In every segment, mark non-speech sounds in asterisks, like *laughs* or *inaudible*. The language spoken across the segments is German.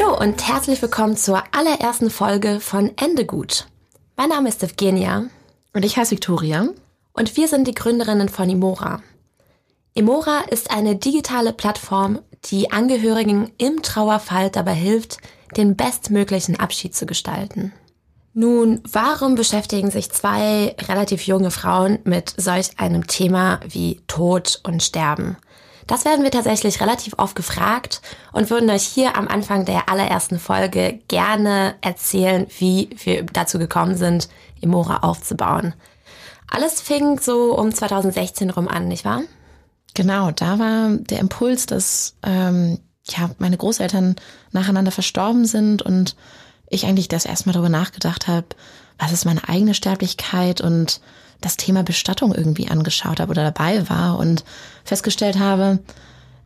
Hallo und herzlich willkommen zur allerersten Folge von Ende gut. Mein Name ist Evgenia. Und ich heiße Victoria. Und wir sind die Gründerinnen von Imora. Imora ist eine digitale Plattform, die Angehörigen im Trauerfall dabei hilft, den bestmöglichen Abschied zu gestalten. Nun, warum beschäftigen sich zwei relativ junge Frauen mit solch einem Thema wie Tod und Sterben? Das werden wir tatsächlich relativ oft gefragt und würden euch hier am Anfang der allerersten Folge gerne erzählen, wie wir dazu gekommen sind, Imora aufzubauen. Alles fing so um 2016 rum an, nicht wahr? Genau, da war der Impuls, dass ähm, ja, meine Großeltern nacheinander verstorben sind und ich eigentlich das erstmal darüber nachgedacht habe, was ist meine eigene Sterblichkeit und das Thema Bestattung irgendwie angeschaut habe oder dabei war und festgestellt habe,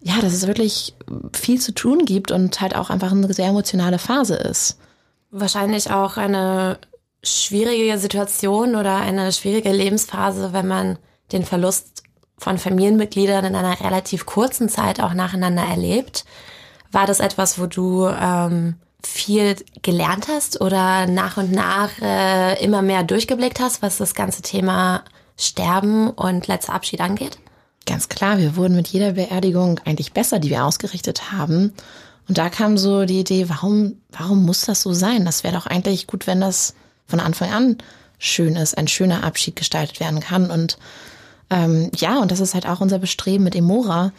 ja, dass es wirklich viel zu tun gibt und halt auch einfach eine sehr emotionale Phase ist. Wahrscheinlich auch eine schwierige Situation oder eine schwierige Lebensphase, wenn man den Verlust von Familienmitgliedern in einer relativ kurzen Zeit auch nacheinander erlebt. War das etwas, wo du ähm, viel gelernt hast oder nach und nach äh, immer mehr durchgeblickt hast, was das ganze Thema Sterben und letzter Abschied angeht? Ganz klar, wir wurden mit jeder Beerdigung eigentlich besser, die wir ausgerichtet haben. Und da kam so die Idee, warum, warum muss das so sein? Das wäre doch eigentlich gut, wenn das von Anfang an schön ist, ein schöner Abschied gestaltet werden kann. Und ähm, ja, und das ist halt auch unser Bestreben mit Emora,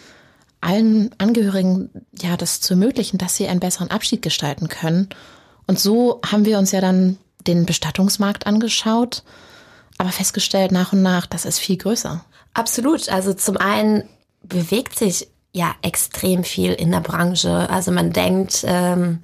allen Angehörigen ja das zu ermöglichen, dass sie einen besseren Abschied gestalten können. Und so haben wir uns ja dann den Bestattungsmarkt angeschaut, aber festgestellt nach und nach, das ist viel größer. Absolut. Also zum einen bewegt sich ja extrem viel in der Branche. Also man denkt, ähm,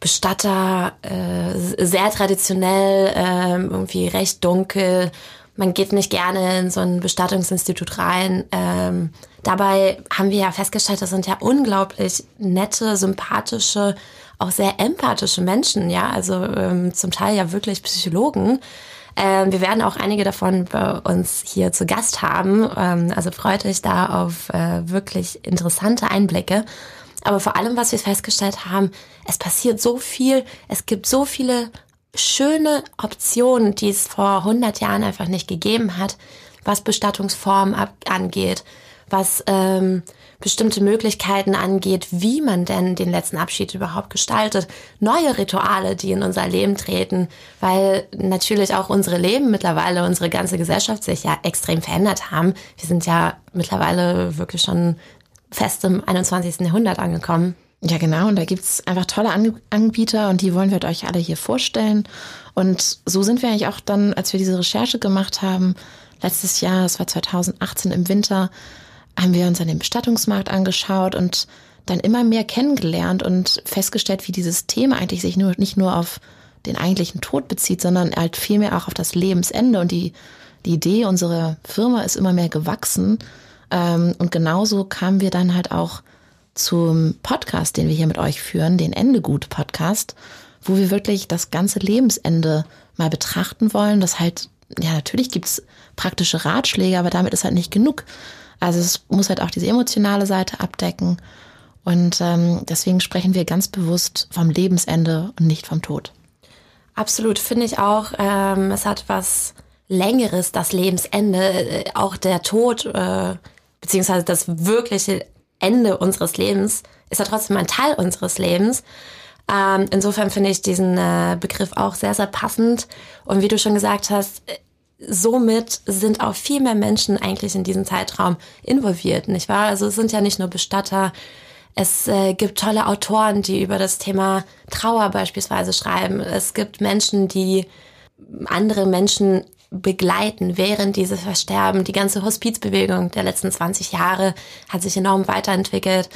Bestatter äh, sehr traditionell, äh, irgendwie recht dunkel. Man geht nicht gerne in so ein Bestattungsinstitut rein. Ähm, Dabei haben wir ja festgestellt, das sind ja unglaublich nette, sympathische, auch sehr empathische Menschen, ja, also ähm, zum Teil ja wirklich Psychologen. Ähm, wir werden auch einige davon bei uns hier zu Gast haben. Ähm, also freut euch da auf äh, wirklich interessante Einblicke. Aber vor allem, was wir festgestellt haben, es passiert so viel, es gibt so viele schöne Optionen, die es vor 100 Jahren einfach nicht gegeben hat, was Bestattungsformen angeht, was ähm, bestimmte Möglichkeiten angeht, wie man denn den letzten Abschied überhaupt gestaltet. Neue Rituale, die in unser Leben treten, weil natürlich auch unsere Leben mittlerweile, unsere ganze Gesellschaft sich ja extrem verändert haben. Wir sind ja mittlerweile wirklich schon fest im 21. Jahrhundert angekommen. Ja, genau. Und da gibt's einfach tolle Anbieter und die wollen wir euch alle hier vorstellen. Und so sind wir eigentlich auch dann, als wir diese Recherche gemacht haben, letztes Jahr, es war 2018 im Winter, haben wir uns an den Bestattungsmarkt angeschaut und dann immer mehr kennengelernt und festgestellt, wie dieses Thema eigentlich sich nur, nicht nur auf den eigentlichen Tod bezieht, sondern halt vielmehr auch auf das Lebensende. Und die, die Idee unserer Firma ist immer mehr gewachsen. Ähm, und genauso kamen wir dann halt auch zum Podcast, den wir hier mit euch führen, den Endegut-Podcast, wo wir wirklich das ganze Lebensende mal betrachten wollen, das halt ja, natürlich gibt's praktische Ratschläge, aber damit ist halt nicht genug. Also es muss halt auch diese emotionale Seite abdecken. Und ähm, deswegen sprechen wir ganz bewusst vom Lebensende und nicht vom Tod. Absolut, finde ich auch. Ähm, es hat was Längeres, das Lebensende, äh, auch der Tod, äh, beziehungsweise das wirkliche Ende unseres Lebens, ist ja trotzdem ein Teil unseres Lebens. Ähm, insofern finde ich diesen äh, Begriff auch sehr, sehr passend. Und wie du schon gesagt hast, äh, somit sind auch viel mehr Menschen eigentlich in diesem Zeitraum involviert, nicht wahr? Also es sind ja nicht nur Bestatter, es äh, gibt tolle Autoren, die über das Thema Trauer beispielsweise schreiben. Es gibt Menschen, die andere Menschen begleiten während dieses Versterben. Die ganze Hospizbewegung der letzten 20 Jahre hat sich enorm weiterentwickelt.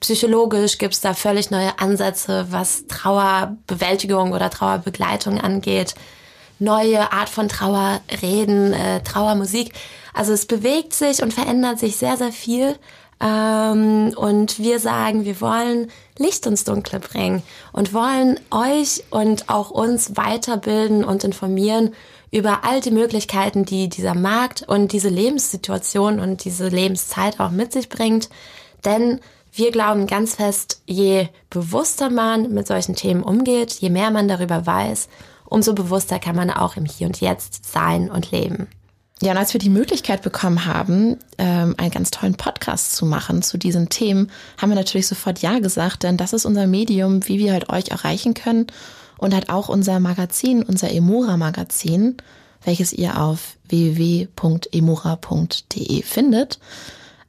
Psychologisch gibt es da völlig neue Ansätze, was Trauerbewältigung oder Trauerbegleitung angeht. Neue Art von Trauerreden, äh, Trauermusik. Also es bewegt sich und verändert sich sehr, sehr viel. Ähm, und wir sagen, wir wollen Licht ins Dunkle bringen und wollen euch und auch uns weiterbilden und informieren über all die Möglichkeiten, die dieser Markt und diese Lebenssituation und diese Lebenszeit auch mit sich bringt. Denn wir glauben ganz fest, je bewusster man mit solchen Themen umgeht, je mehr man darüber weiß, umso bewusster kann man auch im Hier und Jetzt sein und leben. Ja, und als wir die Möglichkeit bekommen haben, ähm, einen ganz tollen Podcast zu machen zu diesen Themen, haben wir natürlich sofort Ja gesagt, denn das ist unser Medium, wie wir halt euch erreichen können und halt auch unser Magazin, unser Emora Magazin, welches ihr auf www.emora.de findet,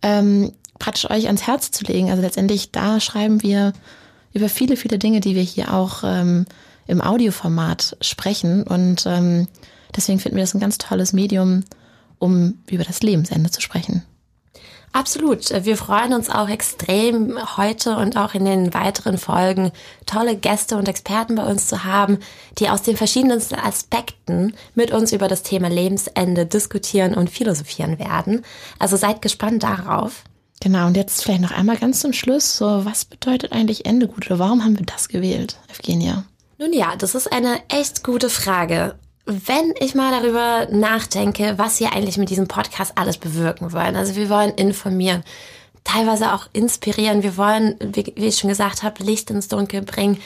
ähm, praktisch euch ans Herz zu legen. Also letztendlich da schreiben wir über viele, viele Dinge, die wir hier auch ähm, im Audioformat sprechen und ähm, Deswegen finden wir das ein ganz tolles Medium, um über das Lebensende zu sprechen. Absolut. Wir freuen uns auch extrem heute und auch in den weiteren Folgen tolle Gäste und Experten bei uns zu haben, die aus den verschiedensten Aspekten mit uns über das Thema Lebensende diskutieren und philosophieren werden. Also seid gespannt darauf. Genau, und jetzt vielleicht noch einmal ganz zum Schluss, so was bedeutet eigentlich Ende gut oder warum haben wir das gewählt, Evgenia? Nun ja, das ist eine echt gute Frage wenn ich mal darüber nachdenke, was wir eigentlich mit diesem Podcast alles bewirken wollen. Also wir wollen informieren, teilweise auch inspirieren. Wir wollen, wie, ich schon gesagt habe, Licht ins Dunkel bringen.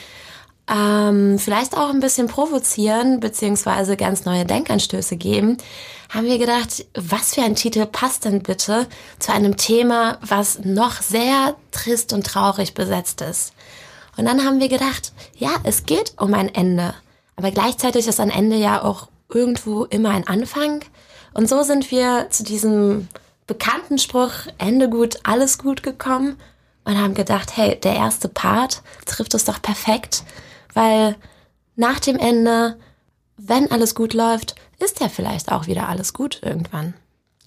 Ähm, vielleicht auch ein bisschen provozieren, beziehungsweise ganz neue Denkanstöße geben, haben wir gedacht, was für ein Titel passt denn bitte zu einem Thema, was noch sehr trist und traurig besetzt ist. Und dann haben wir gedacht, ja, es geht um ein Ende. Aber gleichzeitig ist ein Ende ja auch irgendwo immer ein Anfang. Und so sind wir zu diesem bekannten Spruch Ende gut, alles gut gekommen und haben gedacht, hey, der erste Part trifft es doch perfekt, weil nach dem Ende, wenn alles gut läuft, ist ja vielleicht auch wieder alles gut irgendwann.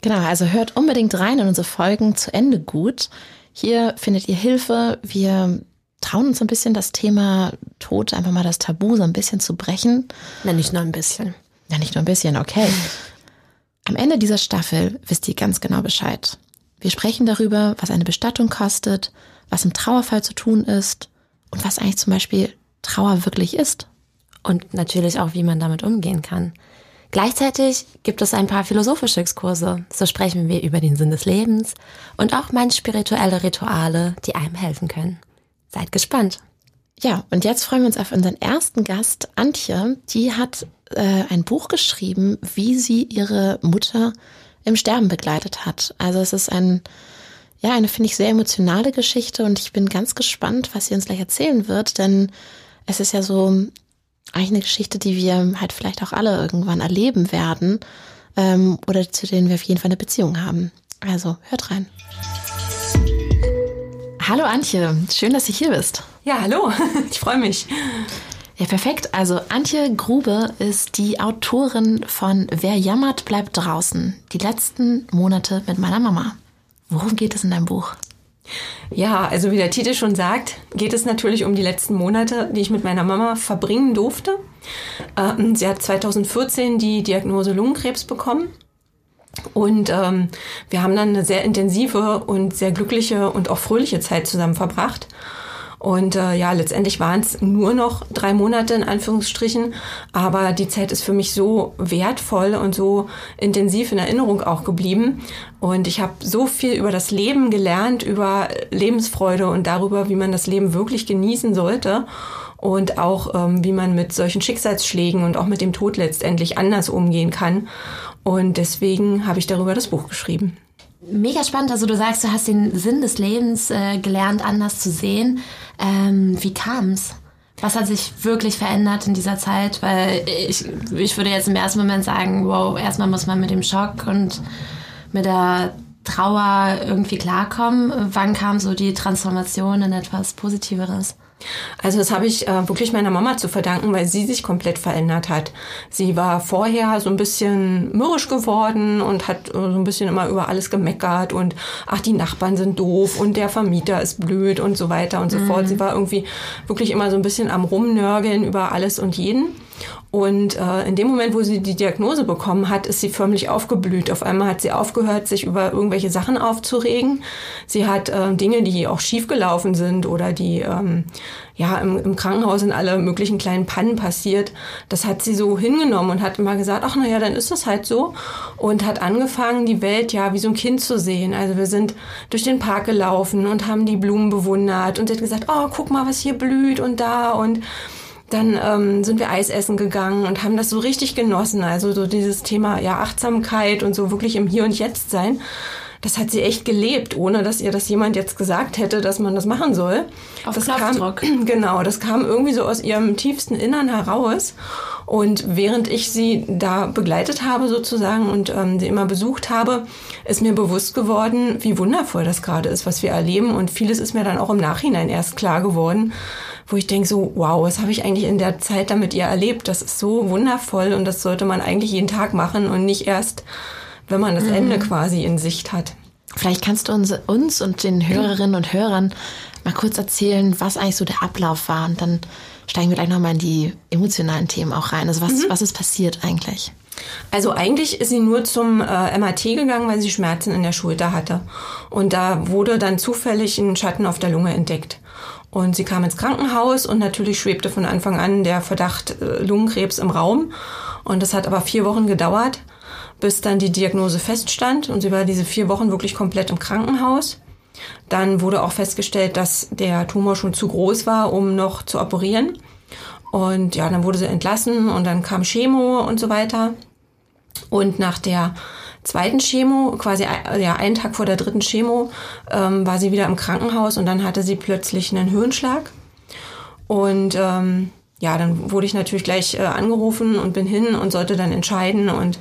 Genau, also hört unbedingt rein in unsere Folgen zu Ende gut. Hier findet ihr Hilfe. Wir trauen uns ein bisschen das Thema Tod, einfach mal das Tabu so ein bisschen zu brechen. Na, nicht nur ein bisschen. Ja, nicht nur ein bisschen, okay. Am Ende dieser Staffel wisst ihr ganz genau Bescheid. Wir sprechen darüber, was eine Bestattung kostet, was im Trauerfall zu tun ist und was eigentlich zum Beispiel Trauer wirklich ist. Und natürlich auch, wie man damit umgehen kann. Gleichzeitig gibt es ein paar philosophische Exkurse. So sprechen wir über den Sinn des Lebens und auch manch spirituelle Rituale, die einem helfen können. Seid gespannt. Ja, und jetzt freuen wir uns auf unseren ersten Gast, Antje. Die hat äh, ein Buch geschrieben, wie sie ihre Mutter im Sterben begleitet hat. Also es ist ein, ja, eine, finde ich, sehr emotionale Geschichte und ich bin ganz gespannt, was sie uns gleich erzählen wird, denn es ist ja so eigentlich eine Geschichte, die wir halt vielleicht auch alle irgendwann erleben werden ähm, oder zu denen wir auf jeden Fall eine Beziehung haben. Also hört rein. Hallo Antje, schön, dass du hier bist. Ja, hallo, *laughs* ich freue mich. Ja, perfekt. Also Antje Grube ist die Autorin von Wer jammert, bleibt draußen. Die letzten Monate mit meiner Mama. Worum geht es in deinem Buch? Ja, also wie der Titel schon sagt, geht es natürlich um die letzten Monate, die ich mit meiner Mama verbringen durfte. Ähm, sie hat 2014 die Diagnose Lungenkrebs bekommen und ähm, wir haben dann eine sehr intensive und sehr glückliche und auch fröhliche Zeit zusammen verbracht. Und äh, ja, letztendlich waren es nur noch drei Monate in Anführungsstrichen, aber die Zeit ist für mich so wertvoll und so intensiv in Erinnerung auch geblieben. Und ich habe so viel über das Leben gelernt, über Lebensfreude und darüber, wie man das Leben wirklich genießen sollte und auch ähm, wie man mit solchen Schicksalsschlägen und auch mit dem Tod letztendlich anders umgehen kann. Und deswegen habe ich darüber das Buch geschrieben. Mega spannend. Also du sagst, du hast den Sinn des Lebens äh, gelernt, anders zu sehen. Ähm, wie kam's? Was hat sich wirklich verändert in dieser Zeit? Weil ich, ich würde jetzt im ersten Moment sagen, wow, erstmal muss man mit dem Schock und mit der Trauer irgendwie klarkommen. Wann kam so die Transformation in etwas Positiveres? Also das habe ich äh, wirklich meiner Mama zu verdanken, weil sie sich komplett verändert hat. Sie war vorher so ein bisschen mürrisch geworden und hat äh, so ein bisschen immer über alles gemeckert und ach, die Nachbarn sind doof und der Vermieter ist blöd und so weiter und so mhm. fort. Sie war irgendwie wirklich immer so ein bisschen am Rumnörgeln über alles und jeden. Und äh, in dem Moment, wo sie die Diagnose bekommen hat, ist sie förmlich aufgeblüht. Auf einmal hat sie aufgehört, sich über irgendwelche Sachen aufzuregen. Sie hat äh, Dinge, die auch schiefgelaufen sind oder die ähm, ja im, im Krankenhaus sind alle möglichen kleinen Pannen passiert. Das hat sie so hingenommen und hat immer gesagt, ach na ja, dann ist das halt so. Und hat angefangen, die Welt ja wie so ein Kind zu sehen. Also wir sind durch den Park gelaufen und haben die Blumen bewundert und sie hat gesagt, oh, guck mal, was hier blüht und da und dann ähm, sind wir Eis essen gegangen und haben das so richtig genossen. Also so dieses Thema ja Achtsamkeit und so wirklich im Hier und Jetzt sein. Das hat sie echt gelebt, ohne dass ihr das jemand jetzt gesagt hätte, dass man das machen soll. Auf das Knopfdruck. kam, *clears throat* genau, das kam irgendwie so aus ihrem tiefsten Innern heraus. Und während ich sie da begleitet habe sozusagen und ähm, sie immer besucht habe, ist mir bewusst geworden, wie wundervoll das gerade ist, was wir erleben. Und vieles ist mir dann auch im Nachhinein erst klar geworden wo ich denke so, wow, was habe ich eigentlich in der Zeit damit ihr erlebt? Das ist so wundervoll und das sollte man eigentlich jeden Tag machen und nicht erst, wenn man das mhm. Ende quasi in Sicht hat. Vielleicht kannst du uns, uns und den Hörerinnen und Hörern mal kurz erzählen, was eigentlich so der Ablauf war und dann steigen wir gleich nochmal in die emotionalen Themen auch rein. Also was, mhm. was ist passiert eigentlich? Also eigentlich ist sie nur zum äh, MAT gegangen, weil sie Schmerzen in der Schulter hatte. Und da wurde dann zufällig ein Schatten auf der Lunge entdeckt. Und sie kam ins Krankenhaus und natürlich schwebte von Anfang an der Verdacht äh, Lungenkrebs im Raum. Und das hat aber vier Wochen gedauert, bis dann die Diagnose feststand. Und sie war diese vier Wochen wirklich komplett im Krankenhaus. Dann wurde auch festgestellt, dass der Tumor schon zu groß war, um noch zu operieren. Und ja, dann wurde sie entlassen und dann kam Chemo und so weiter. Und nach der zweiten Chemo, quasi ja, einen Tag vor der dritten Chemo, ähm, war sie wieder im Krankenhaus und dann hatte sie plötzlich einen Hirnschlag. Und ähm, ja, dann wurde ich natürlich gleich äh, angerufen und bin hin und sollte dann entscheiden und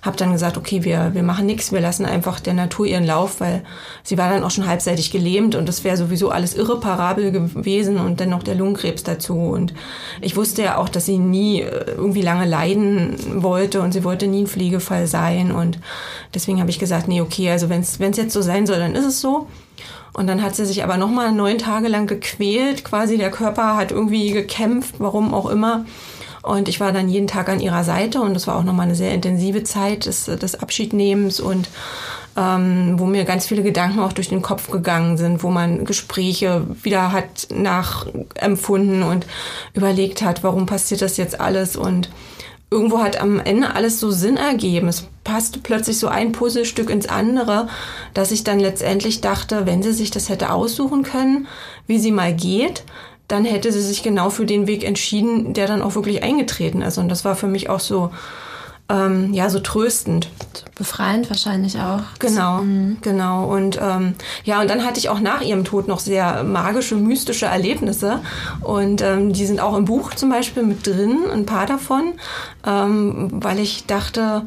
habe dann gesagt, okay, wir, wir machen nichts, wir lassen einfach der Natur ihren Lauf, weil sie war dann auch schon halbseitig gelähmt und das wäre sowieso alles irreparabel gewesen und dann noch der Lungenkrebs dazu. Und ich wusste ja auch, dass sie nie äh, irgendwie lange leiden wollte und sie wollte nie ein Pflegefall sein. Und deswegen habe ich gesagt, nee, okay, also wenn es jetzt so sein soll, dann ist es so. Und dann hat sie sich aber nochmal neun Tage lang gequält. Quasi der Körper hat irgendwie gekämpft, warum auch immer. Und ich war dann jeden Tag an ihrer Seite und das war auch nochmal eine sehr intensive Zeit des, des Abschiednehmens und ähm, wo mir ganz viele Gedanken auch durch den Kopf gegangen sind, wo man Gespräche wieder hat nachempfunden und überlegt hat, warum passiert das jetzt alles und irgendwo hat am Ende alles so Sinn ergeben. Es passte plötzlich so ein Puzzlestück ins andere, dass ich dann letztendlich dachte, wenn sie sich das hätte aussuchen können, wie sie mal geht, dann hätte sie sich genau für den Weg entschieden, der dann auch wirklich eingetreten ist. Und das war für mich auch so, ähm, ja, so tröstend. Befreiend wahrscheinlich auch. Genau, mhm. genau. Und ähm, ja, und dann hatte ich auch nach ihrem Tod noch sehr magische, mystische Erlebnisse. Und ähm, die sind auch im Buch zum Beispiel mit drin, ein paar davon, ähm, weil ich dachte,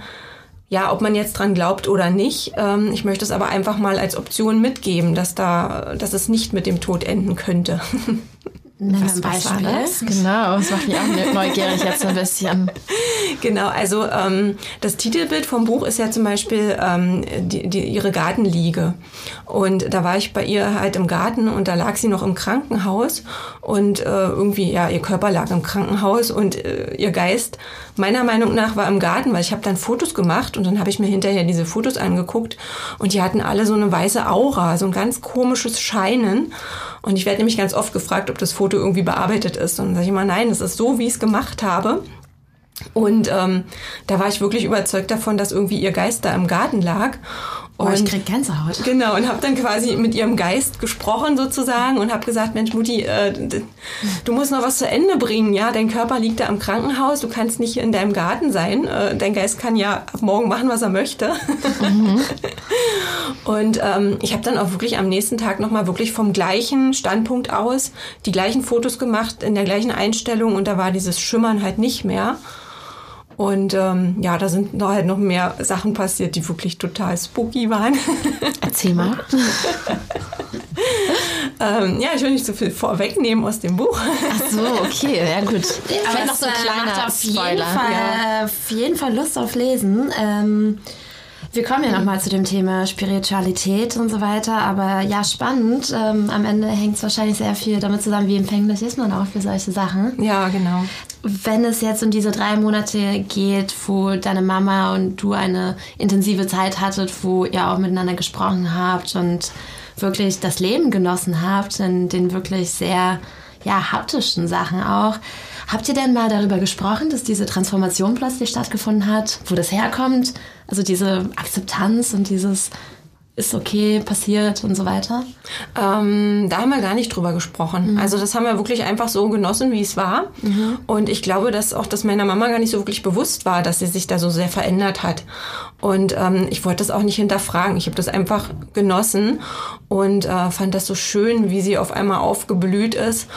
ja, ob man jetzt dran glaubt oder nicht, ähm, ich möchte es aber einfach mal als Option mitgeben, dass da, dass es nicht mit dem Tod enden könnte. *laughs* Nimm was, ein Beispiel. Was genau, das macht mich auch neugierig jetzt ein bisschen. *laughs* Genau, also ähm, das Titelbild vom Buch ist ja zum Beispiel ähm, die, die, ihre Gartenliege. Und da war ich bei ihr halt im Garten und da lag sie noch im Krankenhaus und äh, irgendwie, ja, ihr Körper lag im Krankenhaus und äh, ihr Geist meiner Meinung nach war im Garten, weil ich habe dann Fotos gemacht und dann habe ich mir hinterher diese Fotos angeguckt und die hatten alle so eine weiße Aura, so ein ganz komisches Scheinen. Und ich werde nämlich ganz oft gefragt, ob das Foto irgendwie bearbeitet ist. Und dann sage ich immer, nein, das ist so, wie ich es gemacht habe. Und ähm, da war ich wirklich überzeugt davon, dass irgendwie ihr Geist da im Garten lag. Und, oh, ich krieg Gänsehaut. Genau, und habe dann quasi mit ihrem Geist gesprochen sozusagen und habe gesagt, Mensch Mutti, äh, du musst noch was zu Ende bringen, ja, dein Körper liegt da im Krankenhaus, du kannst nicht in deinem Garten sein, äh, dein Geist kann ja ab morgen machen, was er möchte. Mhm. *laughs* und ähm, ich habe dann auch wirklich am nächsten Tag nochmal wirklich vom gleichen Standpunkt aus die gleichen Fotos gemacht, in der gleichen Einstellung und da war dieses Schimmern halt nicht mehr. Und ähm, ja, da sind noch halt noch mehr Sachen passiert, die wirklich total spooky waren. *laughs* Erzähl mal. *laughs* ähm, ja, ich will nicht so viel vorwegnehmen aus dem Buch. Ach so, okay, ja gut. Aber noch so ein kleiner auf Spoiler. Jeden Fall, ja. Auf jeden Fall Lust auf Lesen. Ähm, wir kommen ja nochmal zu dem Thema Spiritualität und so weiter, aber ja, spannend. Ähm, am Ende hängt es wahrscheinlich sehr viel damit zusammen, wie empfänglich ist man auch für solche Sachen. Ja, genau. Wenn es jetzt um diese drei Monate geht, wo deine Mama und du eine intensive Zeit hattet, wo ihr auch miteinander gesprochen habt und wirklich das Leben genossen habt, in den wirklich sehr ja, haptischen Sachen auch. Habt ihr denn mal darüber gesprochen, dass diese Transformation plötzlich stattgefunden hat, wo das herkommt? Also diese Akzeptanz und dieses ist okay, passiert und so weiter? Ähm, da haben wir gar nicht drüber gesprochen. Mhm. Also das haben wir wirklich einfach so genossen, wie es war. Mhm. Und ich glaube, dass auch das meiner Mama gar nicht so wirklich bewusst war, dass sie sich da so sehr verändert hat. Und ähm, ich wollte das auch nicht hinterfragen. Ich habe das einfach genossen und äh, fand das so schön, wie sie auf einmal aufgeblüht ist.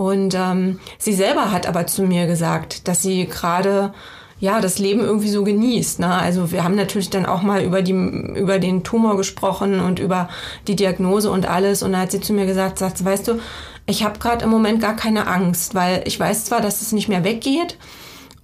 Und ähm, sie selber hat aber zu mir gesagt, dass sie gerade ja, das Leben irgendwie so genießt. Ne? Also wir haben natürlich dann auch mal über, die, über den Tumor gesprochen und über die Diagnose und alles. Und da hat sie zu mir gesagt, sagt, weißt du, ich habe gerade im Moment gar keine Angst, weil ich weiß zwar, dass es nicht mehr weggeht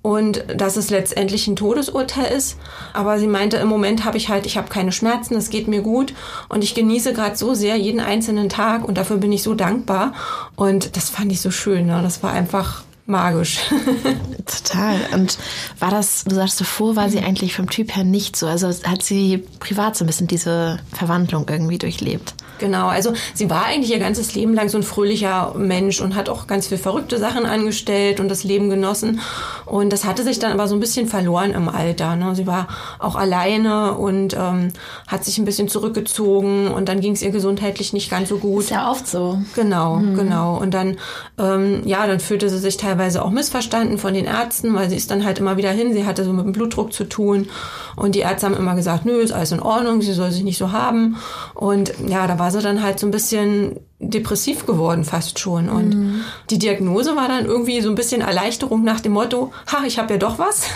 und dass es letztendlich ein Todesurteil ist, aber sie meinte, im Moment habe ich halt, ich habe keine Schmerzen, es geht mir gut und ich genieße gerade so sehr jeden einzelnen Tag und dafür bin ich so dankbar. Und das fand ich so schön. Ne? Das war einfach magisch. *laughs* Total. Und war das, du sagst davor, war sie eigentlich vom Typ her nicht so? Also hat sie privat so ein bisschen diese Verwandlung irgendwie durchlebt? Genau, also sie war eigentlich ihr ganzes Leben lang so ein fröhlicher Mensch und hat auch ganz viel verrückte Sachen angestellt und das Leben genossen. Und das hatte sich dann aber so ein bisschen verloren im Alter. Ne? Sie war auch alleine und ähm, hat sich ein bisschen zurückgezogen und dann ging es ihr gesundheitlich nicht ganz so gut. Ist ja oft so. Genau, mhm. genau. Und dann, ähm, ja, dann fühlte sie sich teilweise auch missverstanden von den Ärzten, weil sie ist dann halt immer wieder hin. Sie hatte so mit dem Blutdruck zu tun und die Ärzte haben immer gesagt, nö, ist alles in Ordnung, sie soll sich nicht so haben. Und ja, da war sie dann halt so ein bisschen depressiv geworden fast schon. Und mhm. die Diagnose war dann irgendwie so ein bisschen Erleichterung nach dem Motto, ha, ich habe ja doch was.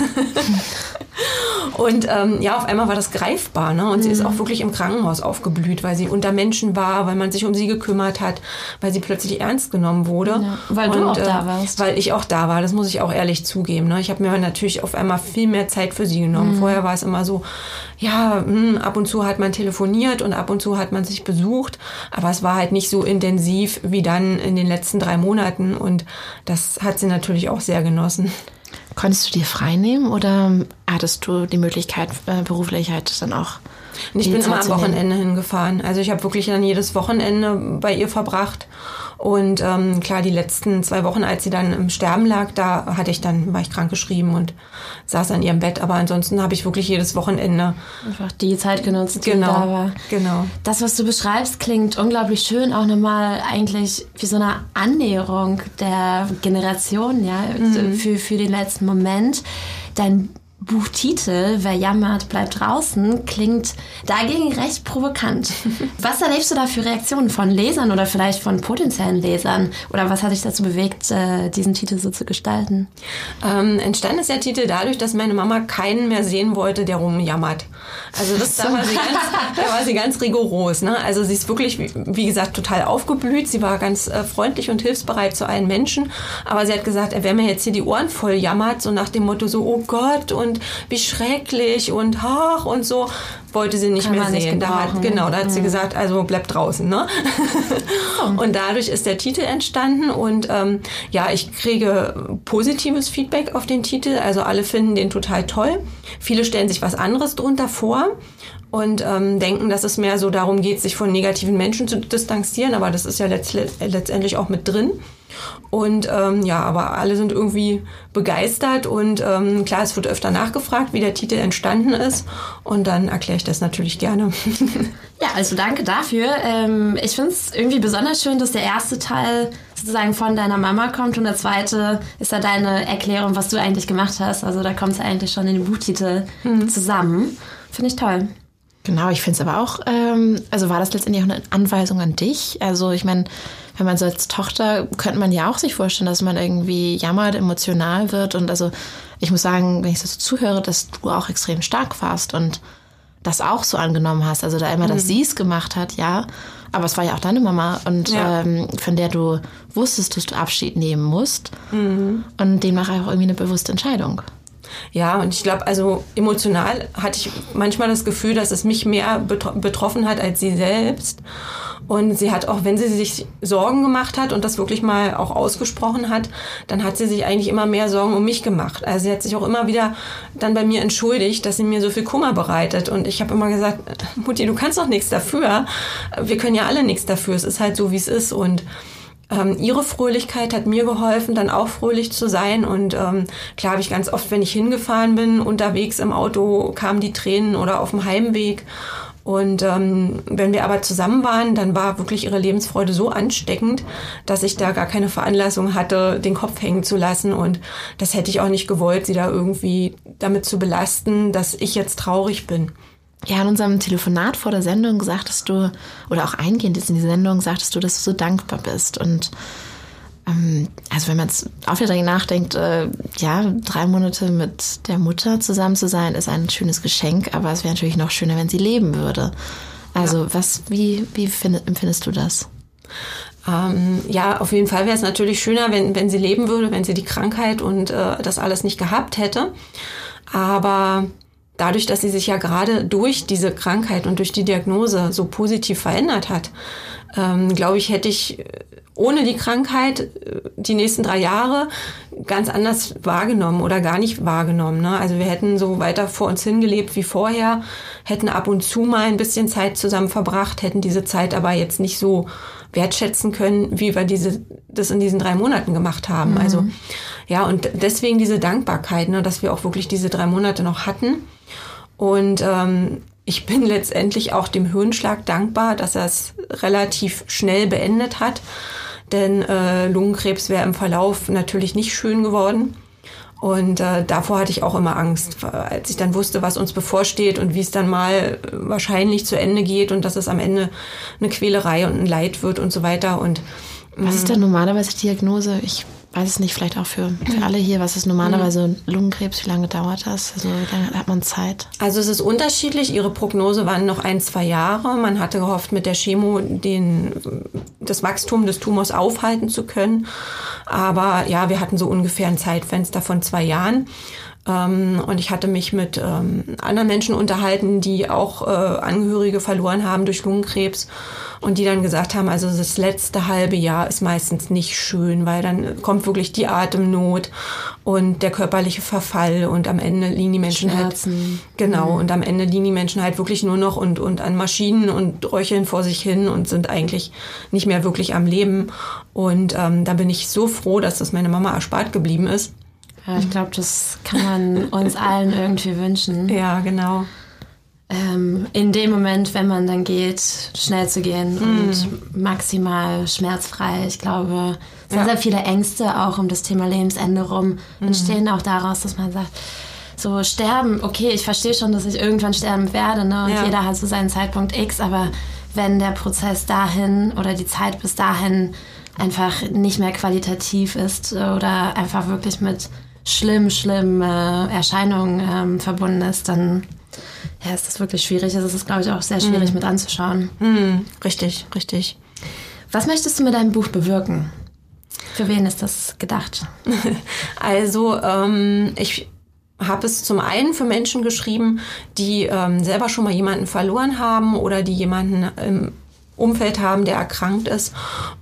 *laughs* und ähm, ja, auf einmal war das greifbar. Ne? Und mhm. sie ist mhm. auch wirklich im Krankenhaus aufgeblüht, weil sie unter Menschen war, weil man sich um sie gekümmert hat, weil sie plötzlich ernst genommen wurde. Ja, weil und, du auch äh, da warst. Weil ich auch da war, das muss ich auch ehrlich zugeben. Ne? Ich habe mir natürlich auf einmal viel mehr Zeit für sie genommen. Mhm. Vorher war es immer so, ja, mh, hm, ab und zu hat man telefoniert und ab und zu hat man sich besucht, aber es war halt nicht so intensiv wie dann in den letzten drei Monaten und das hat sie natürlich auch sehr genossen. Konntest du dir frei nehmen oder hattest du die Möglichkeit, äh, beruflich halt dann auch? Ich bin immer am Wochenende hingefahren. Also ich habe wirklich dann jedes Wochenende bei ihr verbracht und ähm, klar, die letzten zwei Wochen, als sie dann im Sterben lag, da hatte ich dann, war ich krank geschrieben und saß an ihrem Bett. Aber ansonsten habe ich wirklich jedes Wochenende einfach die Zeit genutzt, die genau, da war. Genau. Das, was du beschreibst, klingt unglaublich schön, auch nochmal eigentlich wie so eine Annäherung der Generation, ja, mhm. für, für den letzten Moment. Dein Buchtitel Wer jammert, bleibt draußen klingt dagegen recht provokant. *laughs* Was erlebst du da für Reaktionen von Lesern oder vielleicht von potenziellen Lesern? Oder was hat dich dazu bewegt, äh, diesen Titel so zu gestalten? Ähm, entstanden ist der Titel dadurch, dass meine Mama keinen mehr sehen wollte, der rumjammert. Also das, da, war sie *laughs* ganz, da war sie ganz rigoros. Ne? Also sie ist wirklich, wie gesagt, total aufgeblüht. Sie war ganz äh, freundlich und hilfsbereit zu allen Menschen. Aber sie hat gesagt, wer mir jetzt hier die Ohren voll jammert, so nach dem Motto so, oh Gott und und wie schrecklich und ach und so, wollte sie nicht Kann mehr sehen. Nicht da hat, genau, da hat mhm. sie gesagt, also bleib draußen. Ne? Oh. Und dadurch ist der Titel entstanden und ähm, ja, ich kriege positives Feedback auf den Titel. Also alle finden den total toll. Viele stellen sich was anderes drunter vor. Und ähm, denken, dass es mehr so darum geht, sich von negativen Menschen zu distanzieren, aber das ist ja letzt letztendlich auch mit drin. Und ähm, ja, aber alle sind irgendwie begeistert und ähm, klar, es wird öfter nachgefragt, wie der Titel entstanden ist und dann erkläre ich das natürlich gerne. *laughs* ja, also danke dafür. Ähm, ich finde es irgendwie besonders schön, dass der erste Teil sozusagen von deiner Mama kommt und der zweite ist ja deine Erklärung, was du eigentlich gemacht hast. Also da kommt es ja eigentlich schon in den Buchtitel mhm. zusammen. Finde ich toll. Genau, ich finde es aber auch, ähm, also war das letztendlich auch eine Anweisung an dich? Also ich meine, wenn man so als Tochter, könnte man ja auch sich vorstellen, dass man irgendwie jammert, emotional wird. Und also ich muss sagen, wenn ich so zuhöre, dass du auch extrem stark warst und das auch so angenommen hast. Also da immer, dass mhm. sie es gemacht hat, ja. Aber es war ja auch deine Mama und ja. ähm, von der du wusstest, dass du Abschied nehmen musst. Mhm. Und demnach auch irgendwie eine bewusste Entscheidung. Ja, und ich glaube, also emotional hatte ich manchmal das Gefühl, dass es mich mehr betroffen hat als sie selbst. Und sie hat auch, wenn sie sich Sorgen gemacht hat und das wirklich mal auch ausgesprochen hat, dann hat sie sich eigentlich immer mehr Sorgen um mich gemacht. Also sie hat sich auch immer wieder dann bei mir entschuldigt, dass sie mir so viel Kummer bereitet. Und ich habe immer gesagt, Mutti, du kannst doch nichts dafür. Wir können ja alle nichts dafür. Es ist halt so, wie es ist. Und ähm, ihre Fröhlichkeit hat mir geholfen, dann auch fröhlich zu sein. Und ähm, klar habe ich ganz oft, wenn ich hingefahren bin, unterwegs im Auto kamen die Tränen oder auf dem Heimweg. Und ähm, wenn wir aber zusammen waren, dann war wirklich ihre Lebensfreude so ansteckend, dass ich da gar keine Veranlassung hatte, den Kopf hängen zu lassen. Und das hätte ich auch nicht gewollt, sie da irgendwie damit zu belasten, dass ich jetzt traurig bin. Ja, in unserem Telefonat vor der Sendung sagtest du, oder auch eingehend in die Sendung, sagtest du, dass du so dankbar bist. Und ähm, also wenn man jetzt auch wieder nachdenkt, äh, ja, drei Monate mit der Mutter zusammen zu sein, ist ein schönes Geschenk, aber es wäre natürlich noch schöner, wenn sie leben würde. Also ja. was, wie, wie find, empfindest du das? Ähm, ja, auf jeden Fall wäre es natürlich schöner, wenn, wenn sie leben würde, wenn sie die Krankheit und äh, das alles nicht gehabt hätte. Aber dadurch, dass sie sich ja gerade durch diese Krankheit und durch die Diagnose so positiv verändert hat, ähm, glaube ich, hätte ich äh, ohne die Krankheit äh, die nächsten drei Jahre ganz anders wahrgenommen oder gar nicht wahrgenommen. Ne? Also wir hätten so weiter vor uns hingelebt wie vorher, hätten ab und zu mal ein bisschen Zeit zusammen verbracht, hätten diese Zeit aber jetzt nicht so wertschätzen können, wie wir diese, das in diesen drei Monaten gemacht haben. Mhm. Also ja, und deswegen diese Dankbarkeit, ne, dass wir auch wirklich diese drei Monate noch hatten. Und ähm, ich bin letztendlich auch dem Hirnschlag dankbar, dass er es relativ schnell beendet hat. Denn äh, Lungenkrebs wäre im Verlauf natürlich nicht schön geworden. Und äh, davor hatte ich auch immer Angst, als ich dann wusste, was uns bevorsteht und wie es dann mal wahrscheinlich zu Ende geht und dass es am Ende eine Quälerei und ein Leid wird und so weiter. Und was ist denn normalerweise die Diagnose? Ich weiß es nicht, vielleicht auch für, für alle hier, was ist normalerweise mhm. Lungenkrebs, wie lange dauert das? Also wie lange hat man Zeit? Also es ist unterschiedlich. Ihre Prognose waren noch ein, zwei Jahre. Man hatte gehofft, mit der Chemo den, das Wachstum des Tumors aufhalten zu können. Aber ja, wir hatten so ungefähr ein Zeitfenster von zwei Jahren. Ähm, und ich hatte mich mit ähm, anderen Menschen unterhalten, die auch äh, Angehörige verloren haben durch Lungenkrebs und die dann gesagt haben, also das letzte halbe Jahr ist meistens nicht schön, weil dann kommt wirklich die Atemnot und der körperliche Verfall und am Ende liegen die Menschen halt Schmerzen. halt genau mhm. und am Ende liegen die Menschen halt wirklich nur noch und und an Maschinen und röcheln vor sich hin und sind eigentlich nicht mehr wirklich am Leben und ähm, da bin ich so froh, dass das meine Mama erspart geblieben ist ja, ich glaube, das kann man uns allen irgendwie wünschen. *laughs* Ja, genau. Ähm, in dem Moment, wenn man dann geht, schnell zu gehen mm. und maximal schmerzfrei. Ich glaube, sehr, ja. sehr viele Ängste auch um das Thema Lebensende rum mm. entstehen auch daraus, dass man sagt, so sterben, okay, ich verstehe schon, dass ich irgendwann sterben werde, ne? Und ja. jeder hat so seinen Zeitpunkt X, aber wenn der Prozess dahin oder die Zeit bis dahin einfach nicht mehr qualitativ ist oder einfach wirklich mit schlimm, schlimm äh, Erscheinungen ähm, verbunden ist, dann ja, ist das wirklich schwierig. Also es ist, glaube ich, auch sehr schwierig mm. mit anzuschauen. Mm, richtig, richtig. Was möchtest du mit deinem Buch bewirken? Für wen ist das gedacht? *laughs* also, ähm, ich habe es zum einen für Menschen geschrieben, die ähm, selber schon mal jemanden verloren haben oder die jemanden im Umfeld haben, der erkrankt ist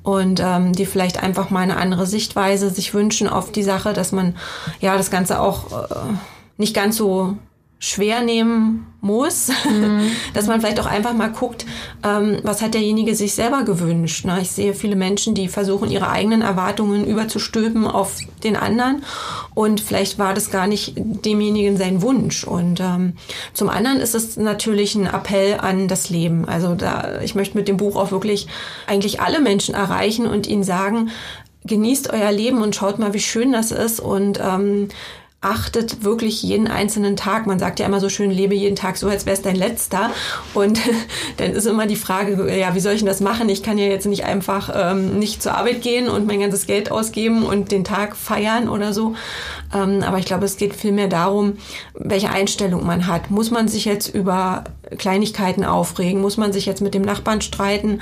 und ähm, die vielleicht einfach mal eine andere Sichtweise sich wünschen auf die Sache, dass man ja das Ganze auch äh, nicht ganz so schwer nehmen muss, mhm. *laughs* dass man vielleicht auch einfach mal guckt, ähm, was hat derjenige sich selber gewünscht. Ne? Ich sehe viele Menschen, die versuchen, ihre eigenen Erwartungen überzustülpen auf den anderen und vielleicht war das gar nicht demjenigen sein Wunsch. Und ähm, zum anderen ist es natürlich ein Appell an das Leben. Also da, ich möchte mit dem Buch auch wirklich eigentlich alle Menschen erreichen und ihnen sagen, genießt euer Leben und schaut mal, wie schön das ist und ähm, achtet wirklich jeden einzelnen Tag. Man sagt ja immer so schön, lebe jeden Tag so, als wäre es dein letzter. Und *laughs* dann ist immer die Frage, ja, wie soll ich denn das machen? Ich kann ja jetzt nicht einfach ähm, nicht zur Arbeit gehen und mein ganzes Geld ausgeben und den Tag feiern oder so. Ähm, aber ich glaube, es geht vielmehr darum, welche Einstellung man hat. Muss man sich jetzt über Kleinigkeiten aufregen? Muss man sich jetzt mit dem Nachbarn streiten?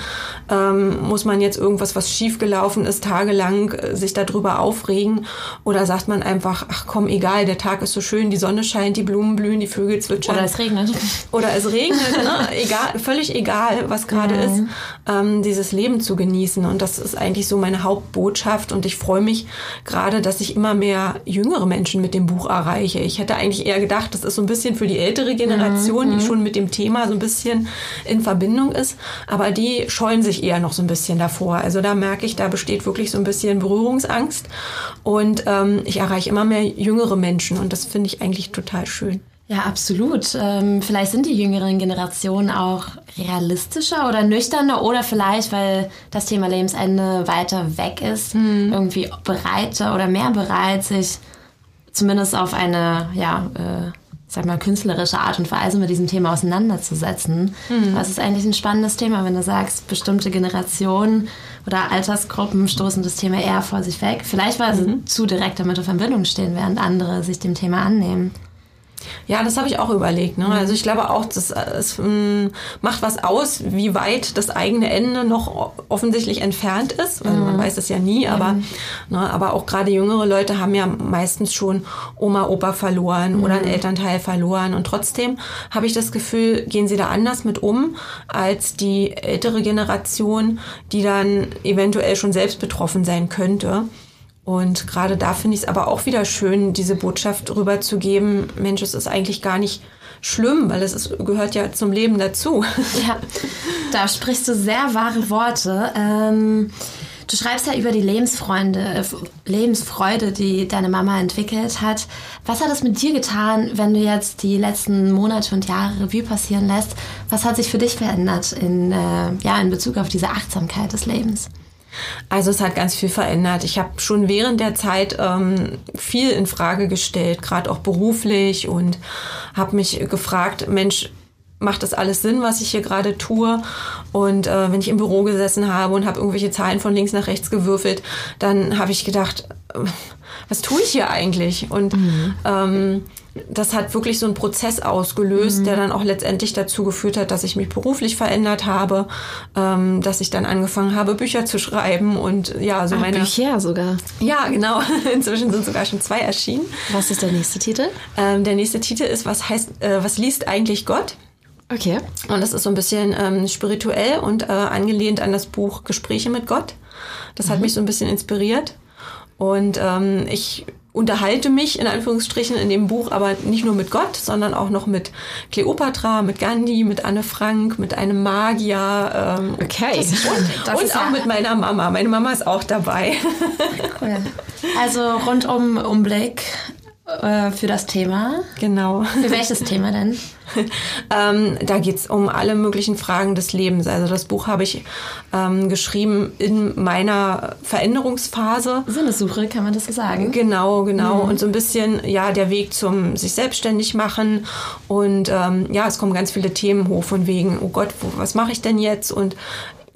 Ähm, muss man jetzt irgendwas, was schiefgelaufen ist, tagelang äh, sich darüber aufregen? Oder sagt man einfach, ach komm, egal, der Tag ist so schön, die Sonne scheint, die Blumen blühen, die Vögel zwitschern. Oder es regnet. Oder es regnet, ne? *laughs* egal, völlig egal, was gerade mhm. ist, ähm, dieses Leben zu genießen. Und das ist eigentlich so meine Hauptbotschaft. Und ich freue mich gerade, dass ich immer mehr jüngere Menschen mit dem Buch erreiche. Ich hätte eigentlich eher gedacht, das ist so ein bisschen für die ältere Generation, mhm. die schon mit dem Thema so ein bisschen in Verbindung ist. Aber die scheuen sich eher noch so ein bisschen davor. Also da merke ich, da besteht wirklich so ein bisschen Berührungsangst. Und ähm, ich erreiche immer mehr jüngere Menschen und das finde ich eigentlich total schön. Ja, absolut. Ähm, vielleicht sind die jüngeren Generationen auch realistischer oder nüchterner oder vielleicht, weil das Thema Lebensende weiter weg ist, mhm. irgendwie bereiter oder mehr bereit, sich zumindest auf eine, ja, äh, sag mal, künstlerische Art und Weise mit diesem Thema auseinanderzusetzen. Mhm. Das ist eigentlich ein spannendes Thema, wenn du sagst, bestimmte Generationen oder Altersgruppen stoßen das Thema eher vor sich weg. Vielleicht, weil sie mhm. zu direkt damit in Verbindung stehen, während andere sich dem Thema annehmen. Ja, das habe ich auch überlegt. Ne? Also ich glaube auch, das, es mm, macht was aus, wie weit das eigene Ende noch offensichtlich entfernt ist. Also man mhm. weiß es ja nie, aber, mhm. ne, aber auch gerade jüngere Leute haben ja meistens schon Oma, Opa verloren mhm. oder einen Elternteil verloren. Und trotzdem habe ich das Gefühl, gehen sie da anders mit um als die ältere Generation, die dann eventuell schon selbst betroffen sein könnte. Und gerade da finde ich es aber auch wieder schön, diese Botschaft rüberzugeben, Mensch, es ist eigentlich gar nicht schlimm, weil es ist, gehört ja zum Leben dazu. *laughs* Ja, da sprichst du sehr wahre Worte. Ähm, du schreibst ja über die Lebensfreunde, äh, Lebensfreude, die deine Mama entwickelt hat. Was hat es mit dir getan, wenn du jetzt die letzten Monate und Jahre Revue passieren lässt? Was hat sich für dich verändert in, äh, ja, in Bezug auf diese Achtsamkeit des Lebens? Also es hat ganz viel verändert. Ich habe schon während der Zeit ähm, viel in Frage gestellt, gerade auch beruflich und habe mich gefragt, Mensch, macht das alles Sinn, was ich hier gerade tue? Und äh, wenn ich im Büro gesessen habe und habe irgendwelche Zahlen von links nach rechts gewürfelt, dann habe ich gedacht, äh, was tue ich hier eigentlich? Und mhm. ähm, das hat wirklich so einen Prozess ausgelöst, mhm. der dann auch letztendlich dazu geführt hat, dass ich mich beruflich verändert habe, ähm, dass ich dann angefangen habe, Bücher zu schreiben und ja, so Ach, meine Bücher sogar. Ja, genau. *laughs* Inzwischen sind sogar schon zwei erschienen. Was ist der nächste Titel? Ähm, der nächste Titel ist was heißt äh, was liest eigentlich Gott? Okay. Und das ist so ein bisschen ähm, spirituell und äh, angelehnt an das Buch Gespräche mit Gott. Das mhm. hat mich so ein bisschen inspiriert. Und ähm, ich unterhalte mich in Anführungsstrichen in dem Buch aber nicht nur mit Gott, sondern auch noch mit Cleopatra, mit Gandhi, mit Anne Frank, mit einem Magier. Ähm, okay. Das, und, das und auch mit meiner Mama. Meine Mama ist auch dabei. Cool. Also rundum Umblick äh, für das Thema. Genau. Für welches Thema denn? *laughs* ähm, da geht's um alle möglichen Fragen des Lebens. Also das Buch habe ich ähm, geschrieben in meiner Veränderungsphase. Sinnessuche, kann man das so sagen? Genau, genau. Mhm. Und so ein bisschen, ja, der Weg zum sich selbstständig machen. Und ähm, ja, es kommen ganz viele Themen hoch von wegen, oh Gott, wo, was mache ich denn jetzt? Und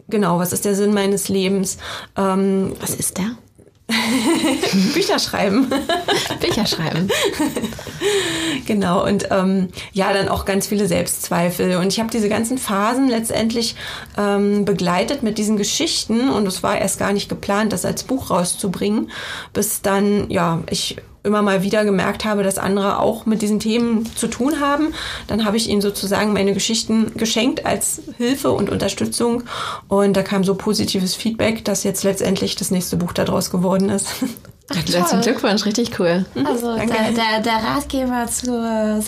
genau, was ist der Sinn meines Lebens? Ähm, was ist der? *laughs* Bücher schreiben. *laughs* Bücher schreiben. genau, und ähm, ja, dann auch ganz viele Selbstzweifel. Und ich habe diese ganzen Phasen letztendlich ähm, begleitet mit diesen Geschichten und es war erst gar nicht geplant, das als Buch rauszubringen, bis dann, ja, ich immer mal wieder gemerkt habe, dass andere auch mit diesen Themen zu tun haben. Dann habe ich ihnen sozusagen meine Geschichten geschenkt als Hilfe und Unterstützung. Und da kam so positives Feedback, dass jetzt letztendlich das nächste Buch daraus geworden ist. Herzlichen Glückwunsch, richtig cool. Also der, der, der Ratgeber zur man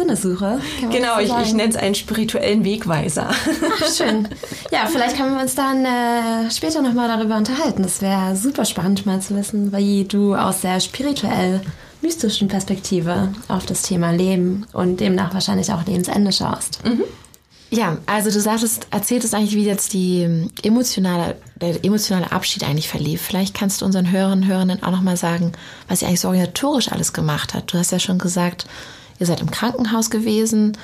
Genau, so ich, ich nenne es einen spirituellen Wegweiser. Ach, schön. Ja, vielleicht können wir uns dann äh, später nochmal darüber unterhalten. Das wäre super spannend, mal zu wissen, wie du aus der spirituell mystischen Perspektive auf das Thema Leben und demnach wahrscheinlich auch Lebensende schaust. Ja, also du sagtest, erzähltest eigentlich, wie jetzt die emotionale, der emotionale Abschied eigentlich verlief. Vielleicht kannst du unseren Hörerinnen und Hörern auch nochmal sagen, was ihr eigentlich so organisatorisch alles gemacht hat. Du hast ja schon gesagt, ihr seid im Krankenhaus gewesen.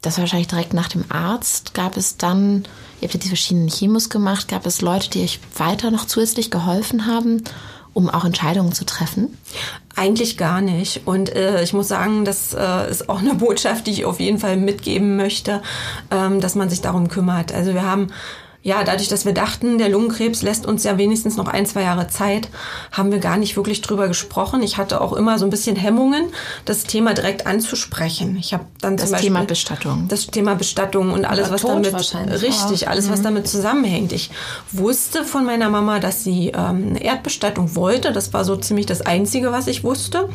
Das war wahrscheinlich direkt nach dem Arzt. Gab es dann, ihr habt ja die verschiedenen Chemos gemacht, gab es Leute, die euch weiter noch zusätzlich geholfen haben, um auch Entscheidungen zu treffen? Eigentlich gar nicht. Und äh, ich muss sagen, das äh, ist auch eine Botschaft, die ich auf jeden Fall mitgeben möchte, ähm, dass man sich darum kümmert. Also wir haben ja, dadurch, dass wir dachten, der Lungenkrebs lässt uns ja wenigstens noch ein, zwei Jahre Zeit, haben wir gar nicht wirklich drüber gesprochen. Ich hatte auch immer so ein bisschen Hemmungen, das Thema direkt anzusprechen. Ich habe dann Das zum Beispiel Thema Bestattung. das Thema Bestattung und alles, Oder was Tod damit richtig, alles, was damit zusammenhängt. Ich wusste von meiner Mama, dass sie ähm, eine Erdbestattung wollte. Das war so ziemlich das Einzige, was ich wusste.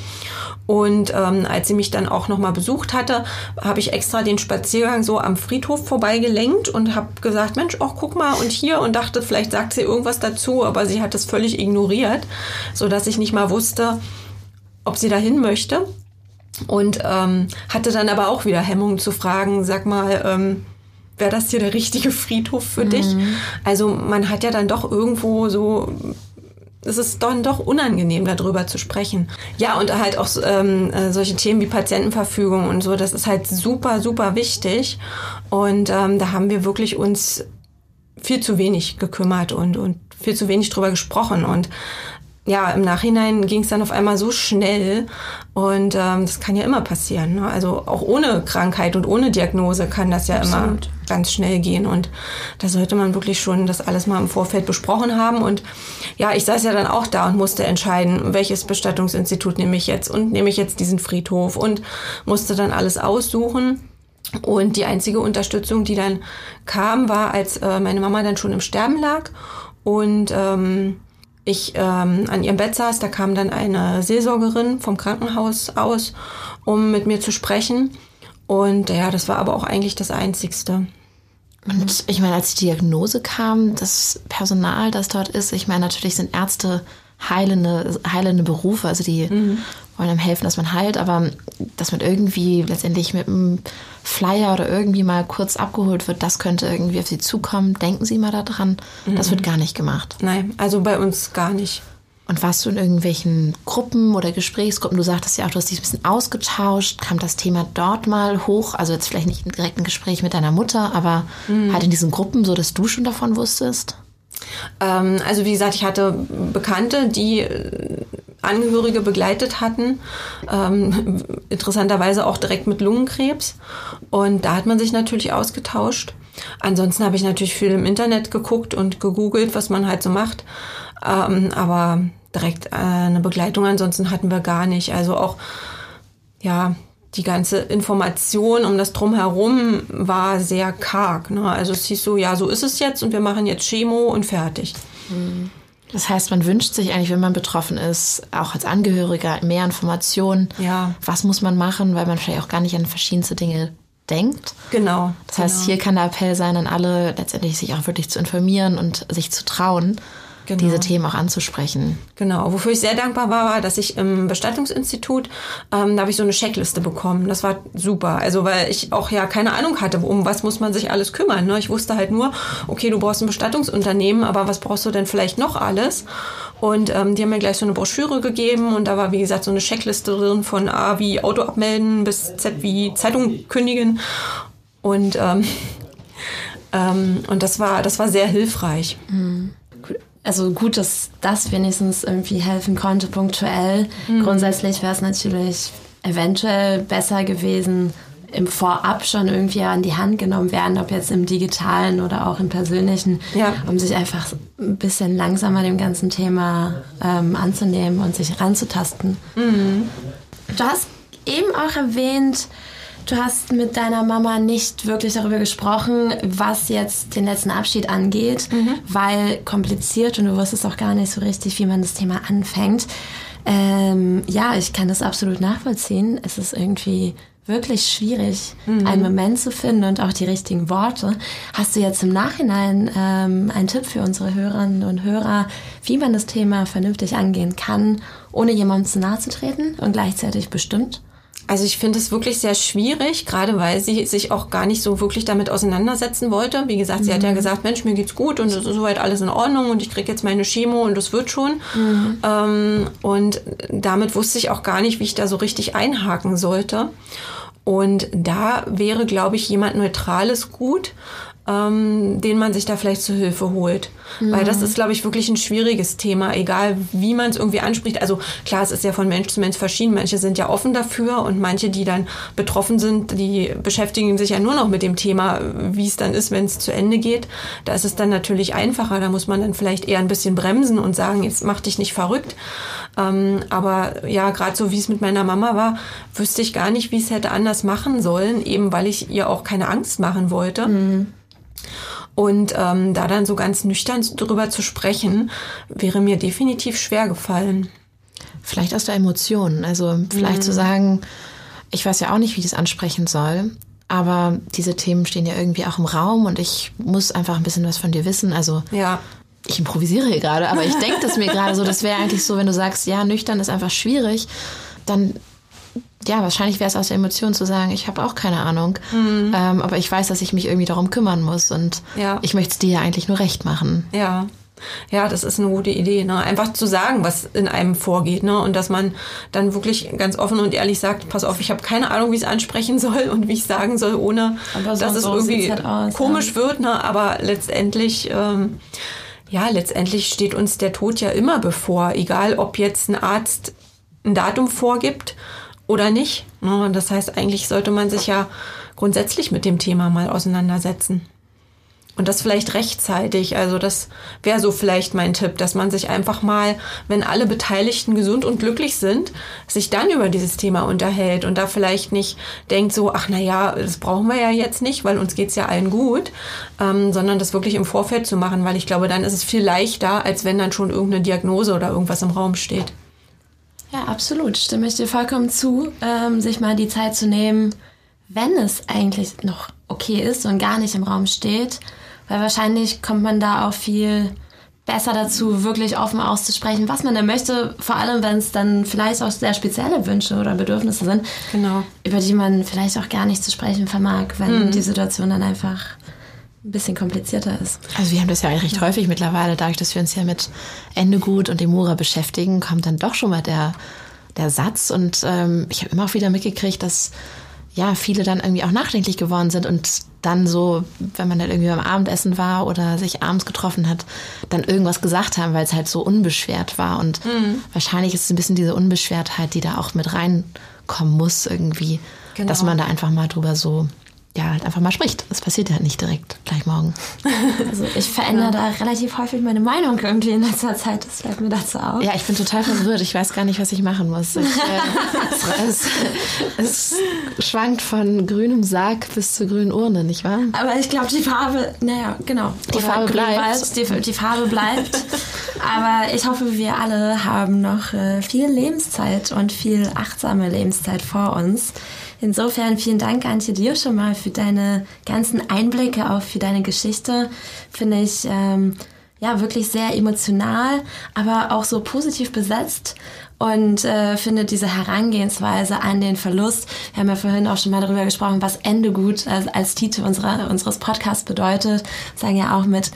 Und ähm, als sie mich dann auch noch mal besucht hatte, habe ich extra den Spaziergang so am Friedhof vorbeigelenkt und habe gesagt, Mensch, ach guck mal und hier und dachte, vielleicht sagt sie irgendwas dazu, aber sie hat es völlig ignoriert, so dass ich nicht mal wusste, ob sie dahin möchte und ähm, hatte dann aber auch wieder Hemmungen zu fragen, sag mal, ähm, wäre das hier der richtige Friedhof für dich? Also man hat ja dann doch irgendwo so es ist dann doch unangenehm, darüber zu sprechen. Ja, und halt auch ähm, äh, solche Themen wie Patientenverfügung und so, das ist halt super, super wichtig. Und ähm, da haben wir wirklich uns viel zu wenig gekümmert und, und viel zu wenig drüber gesprochen. Und ja, im Nachhinein ging es dann auf einmal so schnell und ähm, das kann ja immer passieren. Ne? Also auch ohne Krankheit und ohne Diagnose kann das ja immer Absolut. ganz schnell gehen und da sollte man wirklich schon das alles mal im Vorfeld besprochen haben und ja, ich saß ja dann auch da und musste entscheiden, welches Bestattungsinstitut nehme ich jetzt und nehme ich jetzt diesen Friedhof und musste dann alles aussuchen. Und die einzige Unterstützung, die dann kam, war, als äh, meine Mama dann schon im Sterben lag und ähm, ich ähm, an ihrem Bett saß, da kam dann eine Seelsorgerin vom Krankenhaus aus, um mit mir zu sprechen. Und ja, das war aber auch eigentlich das Einzigste. Und ich meine, als die Diagnose kam, das Personal, das dort ist, ich meine, natürlich sind Ärzte heilende, heilende Berufe, also die wollen einem helfen, dass man heilt, aber dass man irgendwie letztendlich mit einem Flyer oder irgendwie mal kurz abgeholt wird, das könnte irgendwie auf sie zukommen. Denken Sie mal daran. Das wird gar nicht gemacht. Nein, also bei uns gar nicht. Und warst du in irgendwelchen Gruppen oder Gesprächsgruppen? Du sagtest ja auch, du hast dich ein bisschen ausgetauscht. Kam das Thema dort mal hoch? Also jetzt vielleicht nicht im direkten Gespräch mit deiner Mutter, aber halt in diesen Gruppen, so dass du schon davon wusstest? Ähm, also wie gesagt, ich hatte Bekannte, die äh, Angehörige begleitet hatten, ähm, *laughs* interessanterweise auch direkt mit Lungenkrebs. Und da hat man sich natürlich ausgetauscht. Ansonsten habe ich natürlich viel im Internet geguckt und gegoogelt, was man halt so macht. Ähm, aber direkt äh, eine Begleitung ansonsten hatten wir gar nicht. Also auch, ja, die ganze Information um das Drumherum war sehr karg. Ne? Also es hieß so, ja, so ist es jetzt und wir machen jetzt Chemo und fertig. Das heißt, man wünscht sich eigentlich, wenn man betroffen ist, auch als Angehöriger mehr Informationen. Ja. Was muss man machen, weil man vielleicht auch gar nicht an verschiedenste Dinge denkt. Genau. Das heißt, genau. hier kann der Appell sein, an alle letztendlich sich auch wirklich zu informieren und sich zu trauen, Genau. diese Themen auch anzusprechen. Genau, wofür ich sehr dankbar war, war, dass ich im Bestattungsinstitut, ähm, da habe ich so eine Checkliste bekommen. Das war super. Also weil ich auch ja keine Ahnung hatte, um was muss man sich alles kümmern. Ne? Ich wusste halt nur, okay, du brauchst ein Bestattungsunternehmen, aber was brauchst du denn vielleicht noch alles? Und ähm, die haben mir gleich so eine Broschüre gegeben und da war, wie gesagt, so eine Checkliste drin von A wie Auto abmelden bis Z wie Zeitung kündigen. Und, ähm, *laughs* ähm, und das war, das war sehr hilfreich. Also gut, dass das wenigstens irgendwie helfen konnte, punktuell. Grundsätzlich wäre es natürlich eventuell besser gewesen, im Vorab schon irgendwie an die Hand genommen werden, ob jetzt im digitalen oder auch im persönlichen, Ja. um sich einfach ein bisschen langsamer dem ganzen Thema ähm, anzunehmen und sich ranzutasten. Du hast eben auch erwähnt, du hast mit deiner Mama nicht wirklich darüber gesprochen, was jetzt den letzten Abschied angeht, weil kompliziert und du wusstest auch gar nicht so richtig, wie man das Thema anfängt. Ähm, ja, ich kann das absolut nachvollziehen. Es ist irgendwie wirklich schwierig, mhm. einen Moment zu finden und auch die richtigen Worte. Hast du jetzt im Nachhinein ähm, einen Tipp für unsere Hörerinnen und Hörer, wie man das Thema vernünftig angehen kann, ohne jemandem zu nahe zu treten und gleichzeitig bestimmt? Also ich finde es wirklich sehr schwierig, gerade weil sie sich auch gar nicht so wirklich damit auseinandersetzen wollte. Wie gesagt, sie mhm. hat ja mhm. gesagt, Mensch, mir geht's gut und es ist soweit alles in Ordnung und ich kriege jetzt meine Chemo und das wird schon. Mhm. Ähm, und damit wusste ich auch gar nicht, wie ich da so richtig einhaken sollte. Und da wäre, glaube ich, jemand Neutrales gut, ähm, den man sich da vielleicht zu Hilfe holt. Mhm. Weil das ist, glaube ich, wirklich ein schwieriges Thema, egal wie man es irgendwie anspricht. Also klar, es ist ja von Mensch zu Mensch verschieden. Manche sind ja offen dafür und manche, die dann betroffen sind, die beschäftigen sich ja nur noch mit dem Thema, wie es dann ist, wenn es zu Ende geht. Da ist es dann natürlich einfacher. Da muss man dann vielleicht eher ein bisschen bremsen und sagen, jetzt mach dich nicht verrückt. Ähm, aber ja, gerade so wie es mit meiner Mama war, wüsste ich gar nicht, wie es hätte anders machen sollen, eben weil ich ihr auch keine Angst machen wollte. Mhm. Und ähm, da dann so ganz nüchtern drüber zu sprechen, wäre mir definitiv schwer gefallen. Vielleicht aus der Emotion. Also vielleicht mhm. zu sagen, ich weiß ja auch nicht, wie ich das ansprechen soll. Aber diese Themen stehen ja irgendwie auch im Raum und ich muss einfach ein bisschen was von dir wissen. Also ja. ich improvisiere hier gerade, aber ich denke das mir *laughs* gerade so, das wäre eigentlich so, wenn du sagst, ja, nüchtern ist einfach schwierig, dann ja, wahrscheinlich wäre es aus der Emotion zu sagen, ich habe auch keine Ahnung, mhm. ähm, aber ich weiß, dass ich mich irgendwie darum kümmern muss und ja. ich möchte es dir ja eigentlich nur recht machen. Ja. Ja, das ist eine gute Idee, ne? Einfach zu sagen, was in einem vorgeht, ne? Und dass man dann wirklich ganz offen und ehrlich sagt, pass auf, ich habe keine Ahnung, wie ich es ansprechen *laughs* soll und wie ich sagen soll, ohne so dass es so irgendwie halt aus, komisch ja. wird, ne? Aber letztendlich, ähm, ja, letztendlich steht uns der Tod ja immer bevor, egal ob jetzt ein Arzt ein Datum vorgibt oder nicht. Ne? Das heißt, eigentlich sollte man sich ja grundsätzlich mit dem Thema mal auseinandersetzen. Und das vielleicht rechtzeitig. Also das wäre so vielleicht mein Tipp, dass man sich einfach mal, wenn alle Beteiligten gesund und glücklich sind, sich dann über dieses Thema unterhält und da vielleicht nicht denkt so, ach na ja, das brauchen wir ja jetzt nicht, weil uns geht's ja allen gut, ähm, sondern das wirklich im Vorfeld zu machen, weil ich glaube, dann ist es viel leichter, als wenn dann schon irgendeine Diagnose oder irgendwas im Raum steht. Ja, absolut. Stimme ich dir vollkommen zu, ähm, sich mal die Zeit zu nehmen, wenn es eigentlich noch okay ist und gar nicht im Raum steht. Weil wahrscheinlich kommt man da auch viel besser dazu, wirklich offen auszusprechen, was man denn möchte. Vor allem, wenn es dann vielleicht auch sehr spezielle Wünsche oder Bedürfnisse sind, genau. über die man vielleicht auch gar nicht zu sprechen vermag, wenn mhm. die Situation dann einfach ein bisschen komplizierter ist. Also wir haben das ja recht ja. häufig mittlerweile, dadurch, dass wir uns ja mit Ende gut und Demura beschäftigen, kommt dann doch schon mal der, der Satz. Und ähm, ich habe immer auch wieder mitgekriegt, dass ja viele dann irgendwie auch nachdenklich geworden sind und dann so, wenn man dann irgendwie beim Abendessen war oder sich abends getroffen hat, dann irgendwas gesagt haben, weil es halt so unbeschwert war. Und mhm. wahrscheinlich ist es ein bisschen diese Unbeschwertheit, die da auch mit reinkommen muss irgendwie, genau. dass man da einfach mal drüber so ja, halt einfach mal spricht. Das passiert ja nicht direkt gleich morgen. *laughs* Also ich verändere ja. da relativ häufig meine Meinung irgendwie in letzter Zeit. Das fällt mir dazu auf. Ja, ich bin total verwirrt. Ich weiß gar nicht, was ich machen muss. Ich, äh, *laughs* es, es, schwankt von grünem Sarg bis zur grünen Urne, nicht wahr? Aber ich glaube, die Farbe, naja, genau. Die Oder Farbe bleibt. Die, die, Farbe bleibt. Aber ich hoffe, wir alle haben noch äh, viel Lebenszeit und viel achtsame Lebenszeit vor uns. Insofern vielen Dank, Antje, dir schon mal für deine ganzen Einblicke, auch für deine Geschichte. Finde ich ähm, ja wirklich sehr emotional, aber auch so positiv besetzt und äh, finde diese Herangehensweise an den Verlust. Wir haben ja vorhin auch schon mal darüber gesprochen, was Ende gut als, als Titel unserer, unseres Podcasts bedeutet. Sagen ja auch mit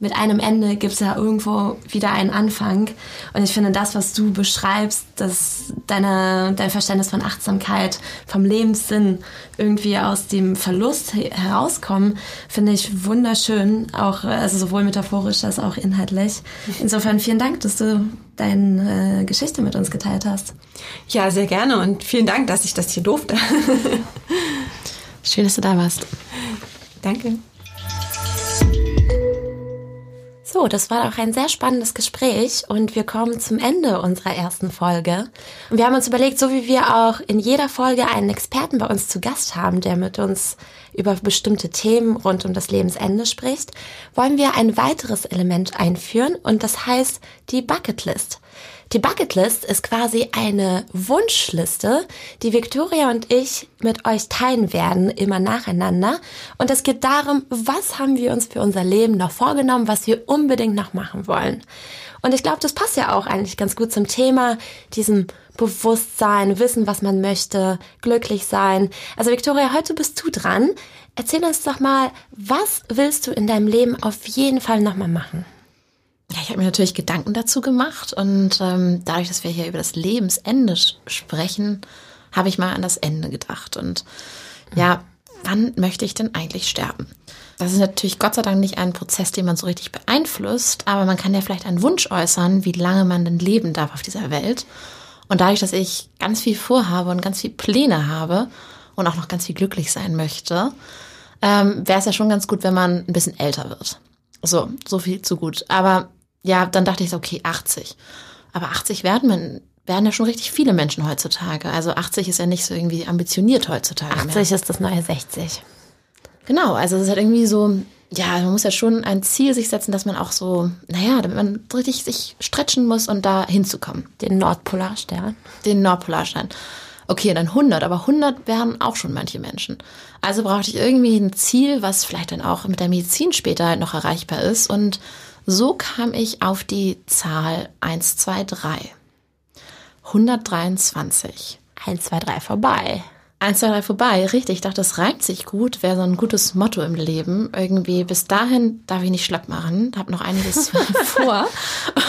mit einem Ende gibt es ja irgendwo wieder einen Anfang. Und ich finde, das, was du beschreibst, dass deine, dein Verständnis von Achtsamkeit, vom Lebenssinn irgendwie aus dem Verlust herauskommen, finde ich wunderschön. Auch, also sowohl metaphorisch als auch inhaltlich. Insofern vielen Dank, dass du deine äh, Geschichte mit uns geteilt hast. Ja, sehr gerne und vielen Dank, dass ich das hier durfte. *laughs* Schön, dass du da warst. Danke. So, das war auch ein sehr spannendes Gespräch und wir kommen zum Ende unserer ersten Folge. Wir haben uns überlegt, so wie wir auch in jeder Folge einen Experten bei uns zu Gast haben, der mit uns über bestimmte Themen rund um das Lebensende spricht, wollen wir ein weiteres Element einführen und das heißt die Bucketlist. Die Bucketlist ist quasi eine Wunschliste, die Victoria und ich mit euch teilen werden, immer nacheinander. Und es geht darum, was haben wir uns für unser Leben noch vorgenommen, was wir unbedingt noch machen wollen. Und ich glaube, das passt ja auch eigentlich ganz gut zum Thema, diesem Bewusstsein, wissen, was man möchte, glücklich sein. Also Victoria, heute bist du dran. Erzähl uns doch mal, was willst du in deinem Leben auf jeden Fall nochmal machen? Ja, ich habe mir natürlich Gedanken dazu gemacht und ähm, dadurch, dass wir hier über das Lebensende sprechen, habe ich mal an das Ende gedacht. Und ja, wann möchte ich denn eigentlich sterben? Das ist natürlich Gott sei Dank nicht ein Prozess, den man so richtig beeinflusst, aber man kann ja vielleicht einen Wunsch äußern, wie lange man denn leben darf auf dieser Welt. Und dadurch, dass ich ganz viel vorhabe und ganz viel Pläne habe und auch noch ganz viel glücklich sein möchte, ähm, wäre es ja schon ganz gut, wenn man ein bisschen älter wird. So, so viel zu gut. Aber ja, dann dachte ich so, okay, 80. Aber 80 werden man werden ja schon richtig viele Menschen heutzutage. Also 80 ist ja nicht so irgendwie ambitioniert heutzutage. 80 mehr. ist das neue 60. Genau, also es ist halt irgendwie so, ja, man muss ja schon ein Ziel sich setzen, dass man auch so, naja, damit man richtig sich stretchen muss und da hinzukommen. Den Nordpolarstern. Den Nordpolarstern. Okay, dann 100, aber 100 wären auch schon manche Menschen. Also brauchte ich irgendwie ein Ziel, was vielleicht dann auch mit der Medizin später halt noch erreichbar ist. Und so kam ich auf die Zahl 123. 123. 123 vorbei. 1, 2, 3 vorbei, richtig. Ich dachte, das reimt sich gut, wäre so ein gutes Motto im Leben. Irgendwie bis dahin darf ich nicht schlapp machen, habe noch einiges *laughs* vor.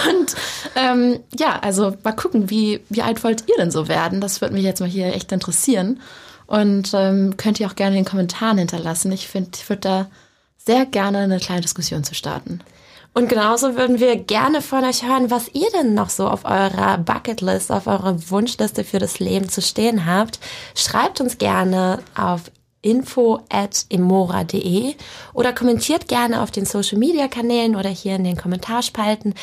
Und ähm, ja, also mal gucken, wie, wie alt wollt ihr denn so werden? Das würde mich jetzt mal hier echt interessieren. Und ähm, könnt ihr auch gerne in den Kommentaren hinterlassen. Ich finde, ich würde da sehr gerne eine kleine Diskussion zu starten. Und genauso würden wir gerne von euch hören, was ihr denn noch so auf eurer Bucketlist, auf eurer Wunschliste für das Leben zu stehen habt. Schreibt uns gerne auf info@emora.de oder kommentiert gerne auf den Social Media Kanälen oder hier in den Kommentarspalten.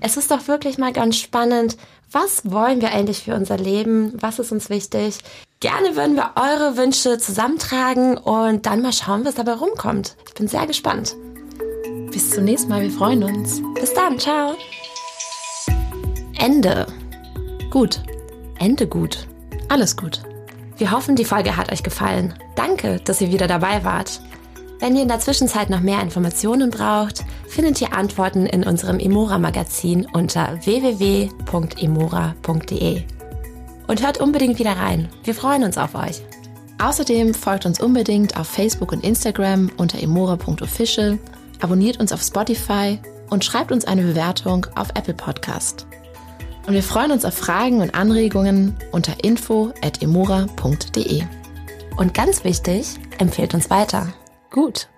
Es ist doch wirklich mal ganz spannend, was wollen wir eigentlich für unser Leben? Was ist uns wichtig? Gerne würden wir eure Wünsche zusammentragen und dann mal schauen, was dabei rumkommt. Ich bin sehr gespannt. Bis zum nächsten Mal, wir freuen uns. Bis dann, ciao. Ende. Gut. Ende gut. Alles gut. Wir hoffen, die Folge hat euch gefallen. Danke, dass ihr wieder dabei wart. Wenn ihr in der Zwischenzeit noch mehr Informationen braucht, findet ihr Antworten in unserem Emora-Magazin unter www.emora.de. Und hört unbedingt wieder rein. Wir freuen uns auf euch. Außerdem folgt uns unbedingt auf Facebook und Instagram unter emora.official abonniert uns auf Spotify und schreibt uns eine Bewertung auf Apple Podcast. Und wir freuen uns auf Fragen und Anregungen unter info.emora.de. Und ganz wichtig, empfehlt uns weiter. Gut.